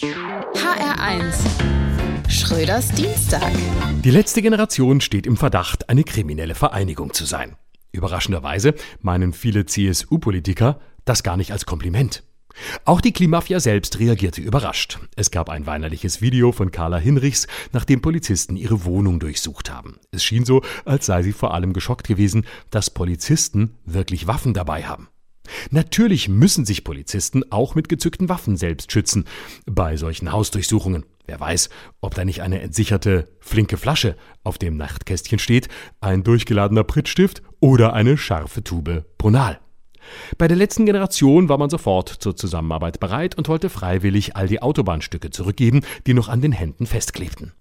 HR1 Schröders Dienstag. Die letzte Generation steht im Verdacht, eine kriminelle Vereinigung zu sein. Überraschenderweise meinen viele CSU-Politiker das gar nicht als Kompliment. Auch die Klimafia selbst reagierte überrascht. Es gab ein weinerliches Video von Carla Hinrichs, nachdem Polizisten ihre Wohnung durchsucht haben. Es schien so, als sei sie vor allem geschockt gewesen, dass Polizisten wirklich Waffen dabei haben. Natürlich müssen sich Polizisten auch mit gezückten Waffen selbst schützen bei solchen Hausdurchsuchungen. Wer weiß, ob da nicht eine entsicherte flinke Flasche auf dem Nachtkästchen steht, ein durchgeladener Prittstift oder eine scharfe Tube Brunal. Bei der letzten Generation war man sofort zur Zusammenarbeit bereit und wollte freiwillig all die Autobahnstücke zurückgeben, die noch an den Händen festklebten.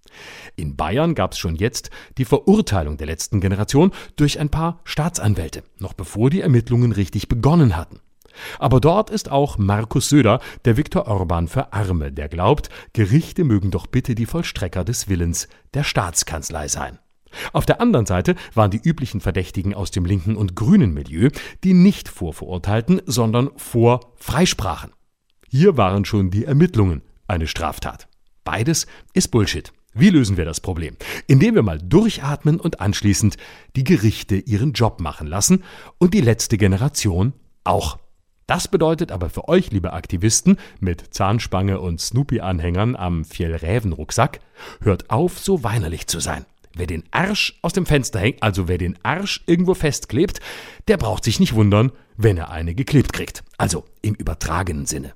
In Bayern gab es schon jetzt die Verurteilung der letzten Generation durch ein paar Staatsanwälte, noch bevor die Ermittlungen richtig begonnen hatten. Aber dort ist auch Markus Söder, der Viktor Orban für Arme, der glaubt, Gerichte mögen doch bitte die Vollstrecker des Willens der Staatskanzlei sein. Auf der anderen Seite waren die üblichen Verdächtigen aus dem linken und grünen Milieu, die nicht vorverurteilten, sondern vor freisprachen. Hier waren schon die Ermittlungen eine Straftat. Beides ist Bullshit. Wie lösen wir das Problem? Indem wir mal durchatmen und anschließend die Gerichte ihren Job machen lassen und die letzte Generation auch. Das bedeutet aber für euch, liebe Aktivisten, mit Zahnspange und Snoopy-Anhängern am Fjellräven-Rucksack, hört auf, so weinerlich zu sein. Wer den Arsch aus dem Fenster hängt, also wer den Arsch irgendwo festklebt, der braucht sich nicht wundern, wenn er eine geklebt kriegt. Also im übertragenen Sinne.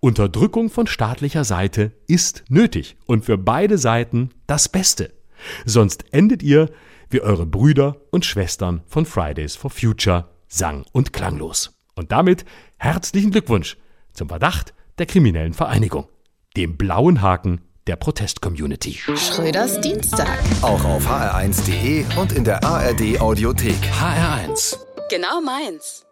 Unterdrückung von staatlicher Seite ist nötig und für beide Seiten das Beste. Sonst endet ihr wie eure Brüder und Schwestern von Fridays for Future sang- und klanglos. Und damit herzlichen Glückwunsch zum Verdacht der kriminellen Vereinigung, dem blauen Haken der Protest-Community. Schröders Dienstag. Auch auf hr1.de und in der ARD Audiothek. HR1. Genau meins.